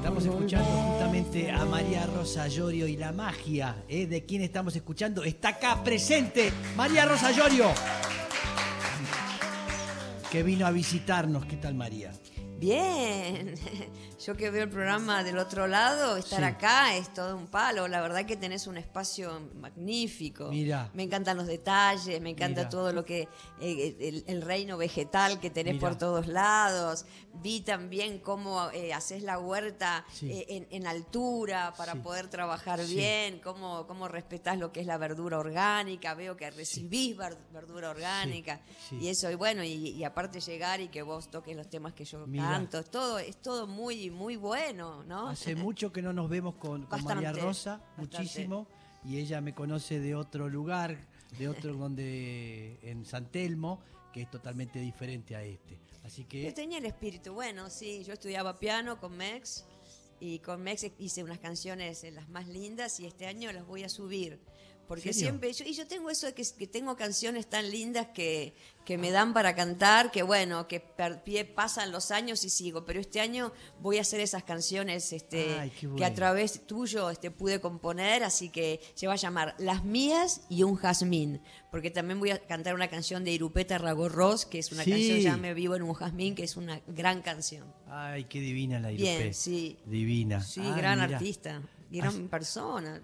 Estamos escuchando justamente a María Rosa Llorio y la magia ¿eh? de quién estamos escuchando. Está acá presente María Rosa Llorio, que vino a visitarnos. ¿Qué tal María? Bien, yo que veo el programa del otro lado, estar Sí. acá es todo un palo. La verdad que tenés un espacio magnífico. Mirá. Me encantan los detalles, me encanta todo lo que eh, el, el reino vegetal que tenés por todos lados. Vi también cómo eh, haces la huerta Sí. eh, en, en altura para Sí. poder trabajar bien, cómo, cómo respetás lo que es la verdura orgánica. Veo que recibís ver- verdura orgánica y eso y bueno y, y aparte llegar y que vos toques los temas que yo Todo es todo muy muy bueno, ¿no? Hace mucho que no nos vemos con, con María Rosa, bastante. muchísimo, y ella me conoce de otro lugar, de otro donde en San Telmo, que es totalmente diferente a este. Así Yo que tenía el espíritu, bueno, sí, yo estudiaba piano con Mex y con Mex hice unas canciones eh, las más lindas y este año las voy a subir. Porque ¿Serio? siempre, yo, y yo tengo eso de que, que tengo canciones tan lindas que, que me dan para cantar, que bueno, que per pie pasan los años y sigo, pero este año voy a hacer esas canciones este, Ay, que a través tuyo este, pude componer, así que se va a llamar Las Mías y un Jazmín, porque también voy a cantar una canción de Irupeta Ragorros, que es una Sí. canción Ya me vivo en un jazmín, que es una gran canción. Ay, qué divina la Bien, Irupé. sí. Divina. Sí, gran mira. artista, gran persona.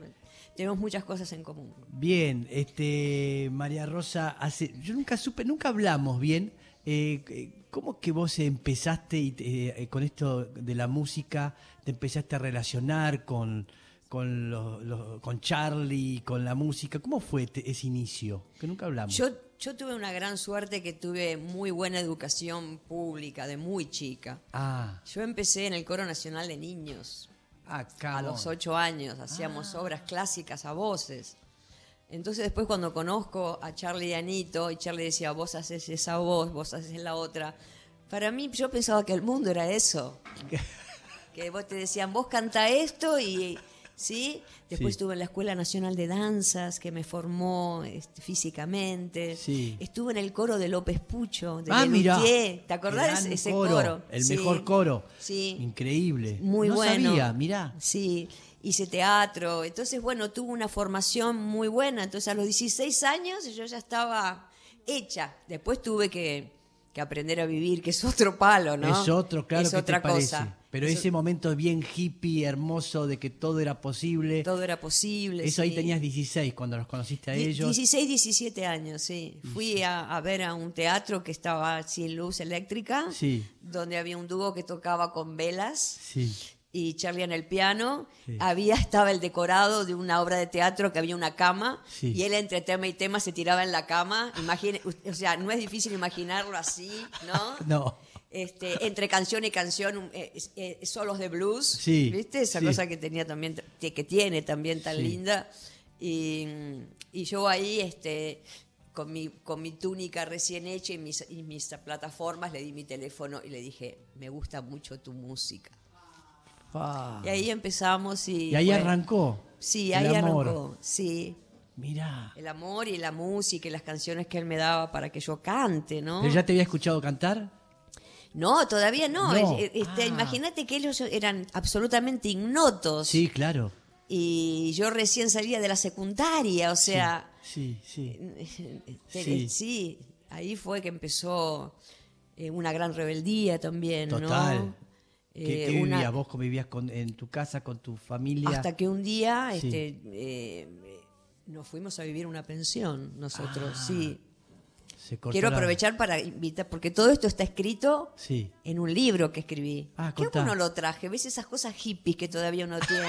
Tenemos muchas cosas en común. Bien, este María Rosa, hace, yo nunca supe, nunca hablamos bien. eh, eh, ¿Cómo que vos empezaste y te- eh, con esto de la música, te empezaste a relacionar con, con, los- los- con Charlie, con la música? ¿Cómo fue te- ese inicio? Que nunca hablamos. Yo, yo tuve una gran suerte que tuve muy buena educación pública de muy chica. ah, Yo empecé en el Coro Nacional de Niños. Acá. a los ocho años, hacíamos obras clásicas a voces. Entonces después cuando conozco a Charlie y Anito, y Charlie decía, vos haces esa voz, vos haces la otra, para mí yo pensaba que el mundo era eso. que vos te decían, vos canta esto y... ¿Sí? Después Sí. estuve en la Escuela Nacional de Danzas, que me formó este, físicamente. Sí. Estuve en el coro de López Pucho, de Ah, mira. ¿Te acordás de ese coro, coro? El Sí. mejor coro. Sí. Increíble. Muy no bueno. sabía, mirá. Sí, hice teatro. Entonces, bueno, tuve una formación muy buena. Entonces, a los 16 años yo ya estaba hecha. Después tuve que, que aprender a vivir, que es otro palo, ¿no? Es otro, claro Es que otra te parece. Pero Es ese momento bien hippie, hermoso, de que todo era posible. Todo era posible. Eso ahí sí. tenías 16 cuando los conociste a ellos. 16, 17 años, sí. Fui a, a ver a un teatro que estaba sin luz eléctrica, Sí. donde había un dúo que tocaba con velas. Sí. y Charlie en el piano. Sí. Había estaba el decorado de una obra de teatro que había una cama Sí. y él entre tema y tema se tiraba en la cama. Imagine, o sea, no es difícil imaginarlo así, ¿no? No. Este, entre canción y canción, eh, eh, solos de blues, Sí, ¿viste? Esa sí. cosa que tenía también, que tiene también tan Sí. linda. Y, y yo ahí, este, con mi, con mi túnica recién hecha y mis, y mis plataformas, le di mi teléfono y le dije, me gusta mucho tu música. Fa. Y ahí empezamos y... Y ahí fue- arrancó. Sí, el ahí amor. arrancó, sí. Mirá. El amor y la música y las canciones que él me daba para que yo cante, ¿no? ¿Pero ya te había escuchado cantar? No, todavía no. No. Es- este, Ah. Imagínate que ellos eran absolutamente ignotos. Sí, claro. Y yo recién salía de la secundaria, o sea... Sí, sí. Sí. sí, ahí fue que empezó eh, una gran rebeldía también, ¿no? Total. ¿Qué, Eh, qué una- vivías? ¿Vos convivías con, en tu casa con tu familia? Hasta que un día Sí. este, eh, nos fuimos a vivir una pensión nosotros, Ah, sí. Se Quiero la- aprovechar para invitar, porque todo esto está escrito Sí. en un libro que escribí. Ah, ¿Qué contá. uno lo traje? ¿Ves esas cosas hippies que todavía uno tiene?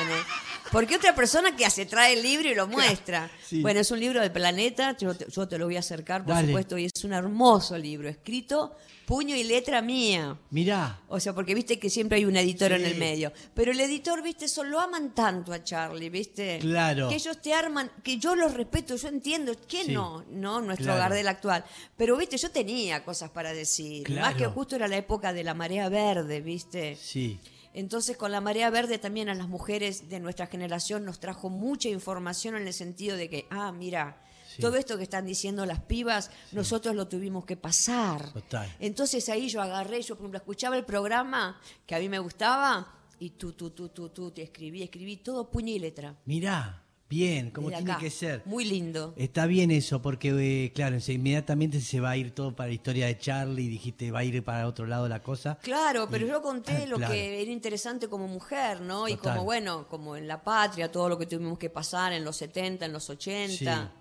Porque otra persona que hace trae el libro y lo muestra. Sí. Bueno, es un libro de Planeta, yo te, yo te lo voy a acercar, por Dale. supuesto, y es un hermoso libro, escrito puño y letra mía. Mirá. O sea, porque viste que siempre hay un editor en el medio. Pero el editor, viste, eso lo aman tanto a Charlie, viste. Claro. Que ellos te arman, que yo los respeto, yo entiendo. ¿Quién Sí. no? No, nuestro Claro. hogar del actual. Pero, viste, yo tenía cosas para decir. Claro. Más que justo era la época de la marea verde, viste. Sí. Entonces, con la marea verde también a las mujeres de nuestra generación nos trajo mucha información en el sentido de que, ah, mira, Sí. todo esto que están diciendo las pibas, nosotros lo tuvimos que pasar. Total. Entonces ahí yo agarré, yo por ejemplo escuchaba el programa que a mí me gustaba y tú, tú, tú, tú, tú, te escribí, escribí todo puño y letra. Mirá, bien, como tiene acá. que ser. Muy lindo. Está bien eso, porque, eh, claro, inmediatamente se va a ir todo para la historia de Charlie, dijiste, va a ir para otro lado la cosa. Claro, pero Y- yo conté Ah, lo claro. que era interesante como mujer, ¿no? Y como, bueno, como en la patria, todo lo que tuvimos que pasar en los 70, en los 80. Sí.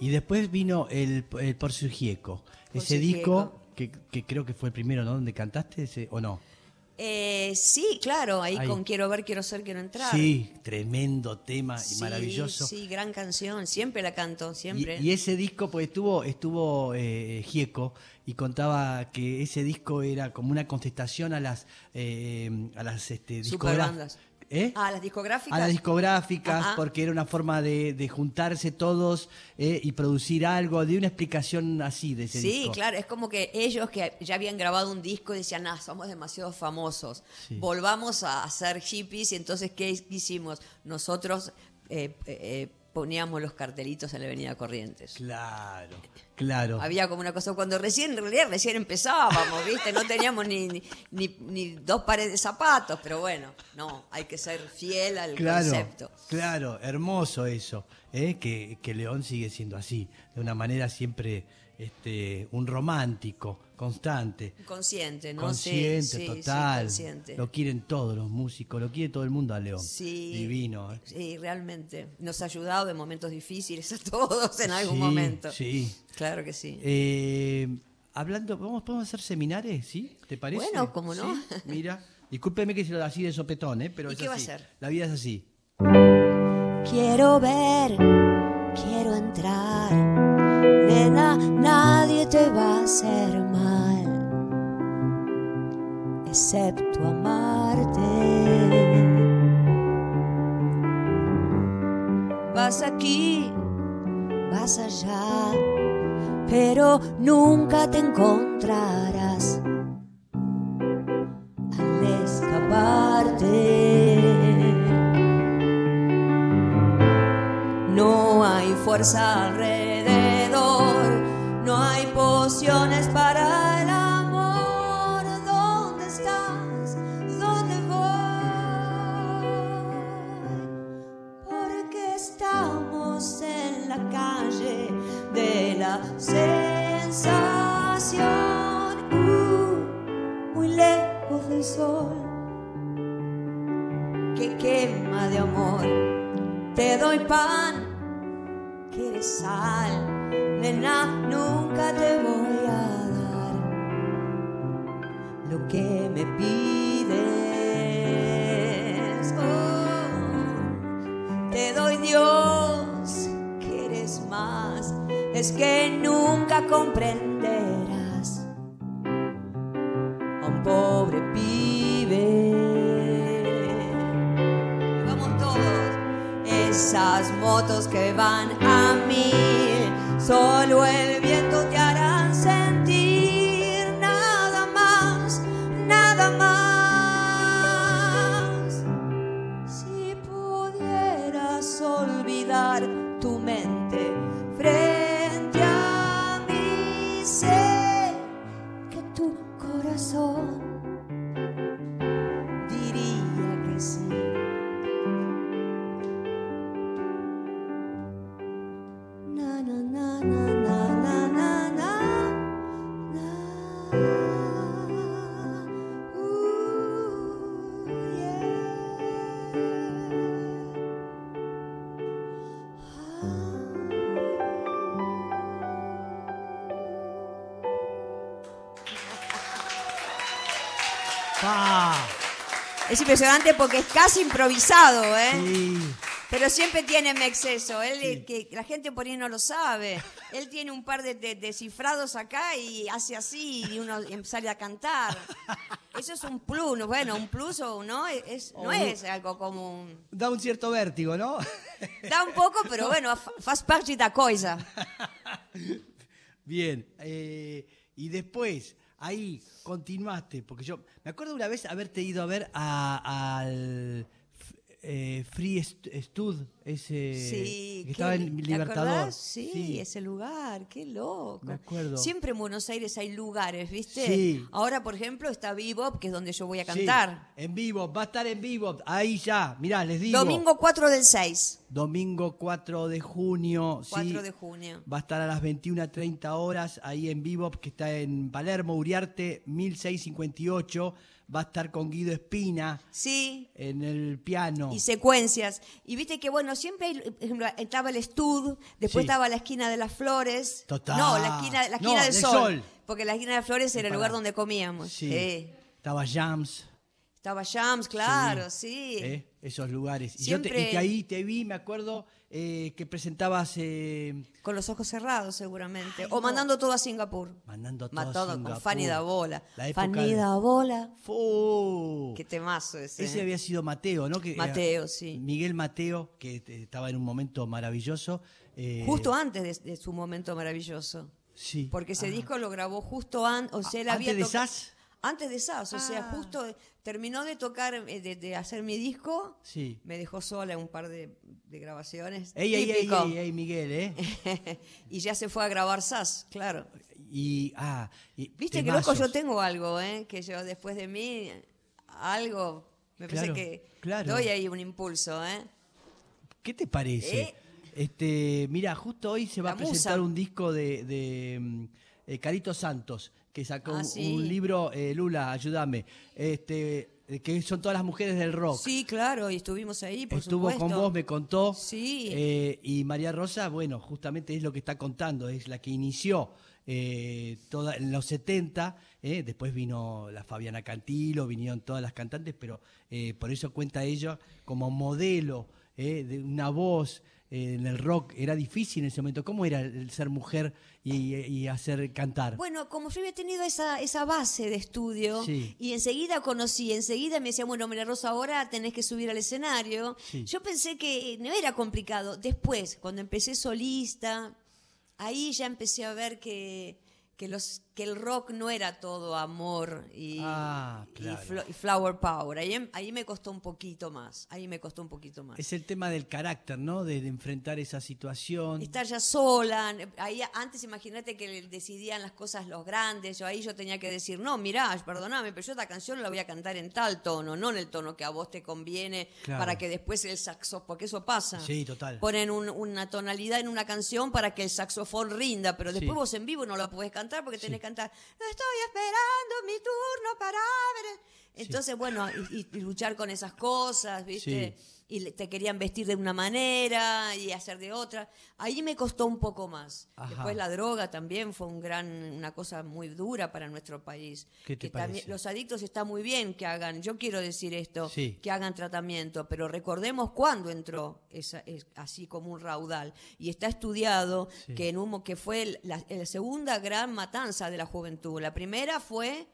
Y después vino el, el Por su Gieco, Por ese disco que, que creo que fue el primero, ¿no? Donde cantaste ese, o no. Eh, sí, claro, ahí, Ahí. con Quiero ver, quiero ser, quiero entrar. Sí, tremendo tema y maravilloso. Sí, gran canción, siempre la canto, siempre. Y, y ese disco, pues estuvo, estuvo eh, Gieco y contaba que ese disco era como una contestación a las eh, a las este, Superbandas. ¿Eh? Ah, las discográficas. a las discográficas, porque era una forma de, de juntarse todos eh, y producir algo, de una explicación así de ese Sí, disco. claro, es como que ellos que ya habían grabado un disco decían, ah, somos demasiado famosos, Sí. volvamos a hacer hippies y entonces, ¿qué hicimos? Nosotros eh, eh, poníamos los cartelitos en la avenida Corrientes. Claro, claro. Había como una cosa, cuando recién, en realidad recién empezábamos, ¿viste? No teníamos ni, ni, ni- ni dos pares de zapatos, pero bueno, no, hay que ser fiel al Claro, concepto. claro, hermoso eso, ¿eh? que, que León sigue siendo así, de una manera siempre este, un romántico, constante, Consciente, ¿no? consciente, Sí, sí, sí, total. consciente. Lo quieren todos los músicos, lo quiere todo el mundo a León. Sí, Divino. ¿eh? Sí, realmente. Nos ha ayudado en momentos difíciles a todos en algún Sí, momento. Sí. Claro que sí. Eh, hablando, ¿vamos, ¿podemos hacer seminares? ¿Sí? ¿Te parece? Bueno, ¿cómo no? Sí, Mira, discúlpeme que se lo así de sopetón, ¿eh? pero ¿Y es qué va a así. ser? La vida es así. Quiero ver, quiero entrar. Nena, nadie te va a hacer mal, excepto amarte. Vas aquí, vas allá, pero nunca te encontrarás al escaparte. No hay fuerza alrededor, no hay pociones para el amor. ¿Dónde estás? ¿Dónde voy? Porque estamos en la calle de la sensación, uh, muy lejos del sol que quema de amor. Te doy pan, que eres sal, nena, nunca te voy a dar lo que me pides. Oh, te doy Dios, que eres más, es que nunca comprenderás nada más. Es impresionante porque es casi improvisado, ¿eh? Sí. Pero siempre tiene un exceso. Él, que la gente por ahí no lo sabe. Él tiene un par de, de- de cifrados acá y hace así y uno sale a cantar. Eso es un plus, ¿no? bueno, un plus o no es, no es algo común. Da un cierto vértigo, ¿no? Da un poco, pero bueno, fa- faz parte da cosa. Bien. eh, y después, ahí continuaste, porque yo me acuerdo una vez haberte ido a ver a- al eh, Free St- Stud, ese Sí, que estaba en ¿te Libertador. Sí, ese lugar, qué loco. Me acuerdo. Siempre en Buenos Aires hay lugares, ¿viste? Sí. Ahora, por ejemplo, está Bebop, que es donde yo voy a Sí, cantar. en vivo, va a estar en vivo, ahí ya, mirá, les digo. Domingo 4 del 6. Domingo 4 de junio. 4 sí. de junio. Va a estar a las 21.30 horas ahí en vivo, que está en Palermo, Uriarte, 1658. Va a estar con Guido Espina Sí, en el piano. Y secuencias. Y viste que, bueno, siempre hay, estaba el Estud, después Sí. estaba la esquina de las flores. Total. No, la esquina, la No, esquina del, del sol, Sol. Porque la esquina de las flores era el lugar donde comíamos. Sí. Estaba Jams. Estaba Jams, claro, sí. ¿eh? Esos lugares. Y, yo te- y Siempre- que ahí te vi, me acuerdo, eh, que presentabas eh, Con los ojos cerrados, seguramente. Ay, o no. mandando todo a Singapur. mandando todo Matado a con Singapur. Fanny Dabola. Fanny de- Dabola. ¡Fu! Qué temazo ese. Ese ¿eh? había sido Mateo, ¿no? Que, Mateo, sí. Miguel Mateo, que estaba en un momento maravilloso. eh, Justo antes de, de su momento maravilloso. Sí. Porque ese Ah. disco lo grabó justo. O sea, él ¿Antes había de toca- SAS? Antes de SAS. O sea, Ah. justo terminó de tocar, eh, de, de hacer mi disco. Sí. Me dejó sola un par de, de grabaciones. Ey, ey, ey, ey, ey, Miguel, ¿eh? y ya se fue a grabar SAS, claro. Y, ah, y Viste que loco, yo tengo algo, ¿eh? Que yo después de mí, algo, me Claro, parece que claro. doy ahí un impulso, ¿eh? ¿Qué te parece? ¿Eh? Este, mira, justo hoy se va La a presentar musa. un disco de, de, mm, eh, Carito Santos, que sacó Ah, un, sí. un libro, eh, Lula, ayúdame, este, que son todas las mujeres del rock. Sí, claro, y estuvimos ahí, por Estuvo supuesto. con vos, me contó. Sí. Eh, y María Rosa, bueno, justamente es lo que está contando, es la que inició eh, toda, en los 70, eh, después vino la Fabiana Cantilo, vinieron todas las cantantes, pero por eso cuenta ella como modelo de una voz en el rock. Era difícil en ese momento. ¿Cómo era el ser mujer y, y hacer cantar? Bueno, como yo había tenido esa, esa base de estudio Sí. y enseguida conocí, enseguida me decía, bueno, María Rosa, ahora tenés que subir al escenario. Sí. Yo pensé que no era complicado. Después, cuando empecé solista, ahí ya empecé a ver que, que, los, que el rock no era todo amor y, Ah, y y flower power. Ahí, ahí me costó un poquito más. Ahí me costó un poquito más. Es el tema del carácter, ¿no? De, de enfrentar esa situación. estar ya sola. Ahí antes imagínate que decidían las cosas los grandes. Yo ahí yo tenía que decir, no, mirá, perdóname, pero yo esta canción la voy a cantar en tal tono, no en el tono que a vos te conviene Claro. para que después el saxo, porque eso pasa. Sí, total. Ponen un- una tonalidad en una canción para que el saxofón rinda, pero después Sí. vos en vivo no la podés cantar porque tenés Sí. que cantar, estoy esperando mi turno para ver. Entonces, bueno, y, y- y luchar con esas cosas, ¿viste? Sí. Y te querían vestir de una manera y hacer de otra. Ahí me costó un poco más. Ajá. Después la droga también fue un gran, una cosa muy dura para nuestro país. ¿Qué te Que también- parece? los adictos está muy bien que hagan, yo quiero decir esto, Sí. que hagan tratamiento, pero recordemos cuándo entró esa, es, así como un raudal. Y está estudiado Sí. que en humo que fue la, la segunda gran matanza de la juventud. La primera fue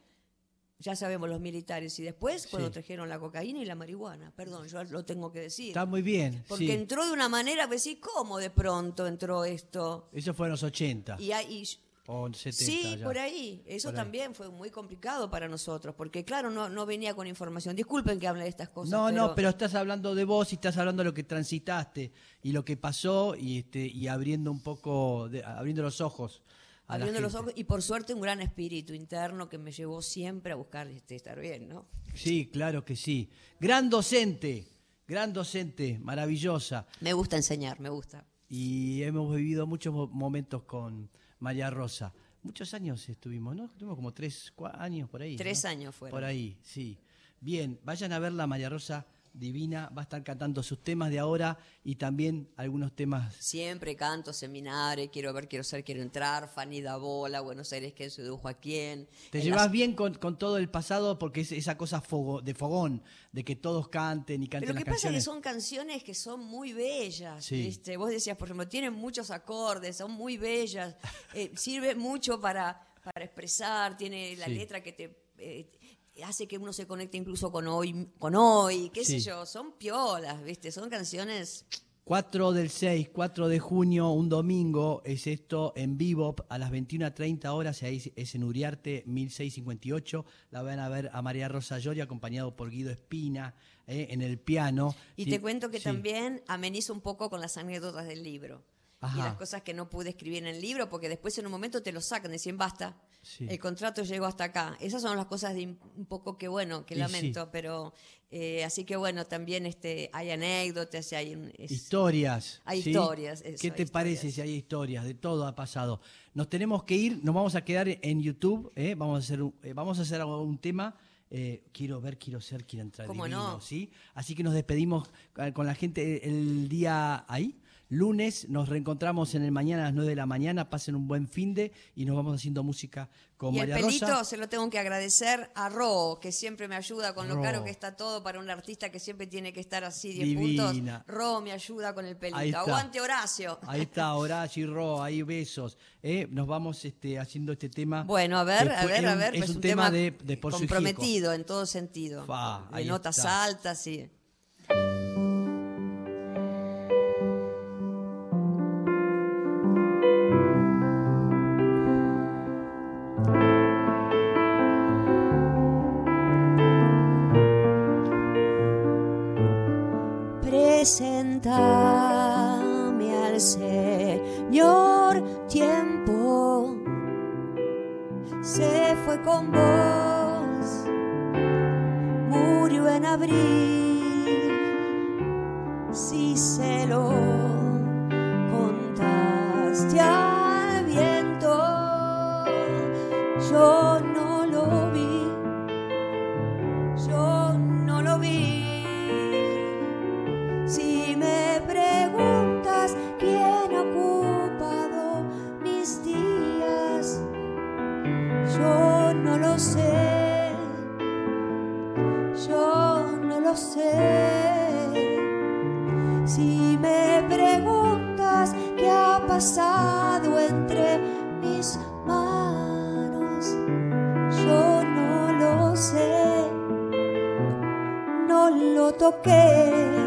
ya sabemos los militares y después cuando Sí. trajeron la cocaína y la marihuana. Perdón, yo lo tengo que decir. Está muy bien. Porque sí. entró de una manera, pues sí, ¿cómo de pronto entró esto? Eso fue en los 80 Y, o en 70. sí, ya. por ahí. Eso Por ahí. también fue muy complicado para nosotros, porque claro, no, no venía con información. Disculpen que hable de estas cosas. No, no, pero estás hablando de vos y estás hablando de lo que transitaste y lo que pasó y este y abriendo un poco, de- abriendo los ojos. Abriendo los ojos y por suerte un gran espíritu interno que me llevó siempre a buscar este, estar bien, ¿no? Sí, claro que sí. Gran docente, gran docente, maravillosa. Me gusta enseñar, me gusta. Y hemos vivido muchos mo- momentos con María Rosa. Muchos años estuvimos, ¿no? Estuvimos como tres años por ahí. Tres ¿no? años fueron. Por ahí, sí. Bien, vayan a verla, María Rosa Divina. Va a estar cantando sus temas de ahora y también algunos temas. Siempre canto, seminario, quiero ver, quiero ser, quiero entrar, Fanny bola, Buenos Aires, quién sedujo a quién. ¿Te En llevas las- bien con, con todo el pasado? Porque es esa cosa fogo- de fogón, de que todos canten y canten Pero lo que pasa es que son canciones que son muy bellas, Sí. ¿viste? Vos decías, por ejemplo, tienen muchos acordes, son muy bellas, eh, sirve mucho para, para expresar, tiene la Sí. letra que te eh, hace que uno se conecte incluso con hoy, con hoy, qué sé yo, son piolas, ¿viste? Son canciones 4 del 6, 4 de junio, un domingo, es esto en vivo a las 21.30 horas, ahí es en Uriarte 1658. La van a ver a María Rosa Llori, acompañado por Guido Espina, eh, en el piano. Y te cuento que también amenizo un poco con las anécdotas del libro. Y las cosas que no pude escribir en el libro, porque después en un momento te lo sacan, decían basta, el contrato llegó hasta acá. Esas son las cosas de un poco que bueno, que lamento, pero eh, así que bueno, también este, hay anécdotas, hay historias. Hay historias. ¿Qué te parece si hay historias? De todo ha pasado. Nos tenemos que ir, nos vamos a quedar en YouTube, ¿eh? vamos, a hacer un, eh, vamos a hacer un tema. quiero ver, quiero ser, quiero entrar. ¿Cómo no? ¿sí? Así que nos despedimos con la gente el día ahí lunes. Nos reencontramos en el mañana a las 9 de la mañana. Pasen un buen fin de y nos vamos haciendo música con y María el pelito se lo tengo que agradecer a Ro, que siempre me ayuda con lo caro que está todo para un artista que siempre tiene que estar así 10 puntos. Ro me ayuda con el pelito. Aguante Horacio. Ahí está Horacio y Ro, ahí besos. Eh, nos vamos este, haciendo este tema. Bueno, a ver, a ver, a ver. Es pues un, tema, de, de comprometido en todo sentido. de notas altas, sí. Toqué.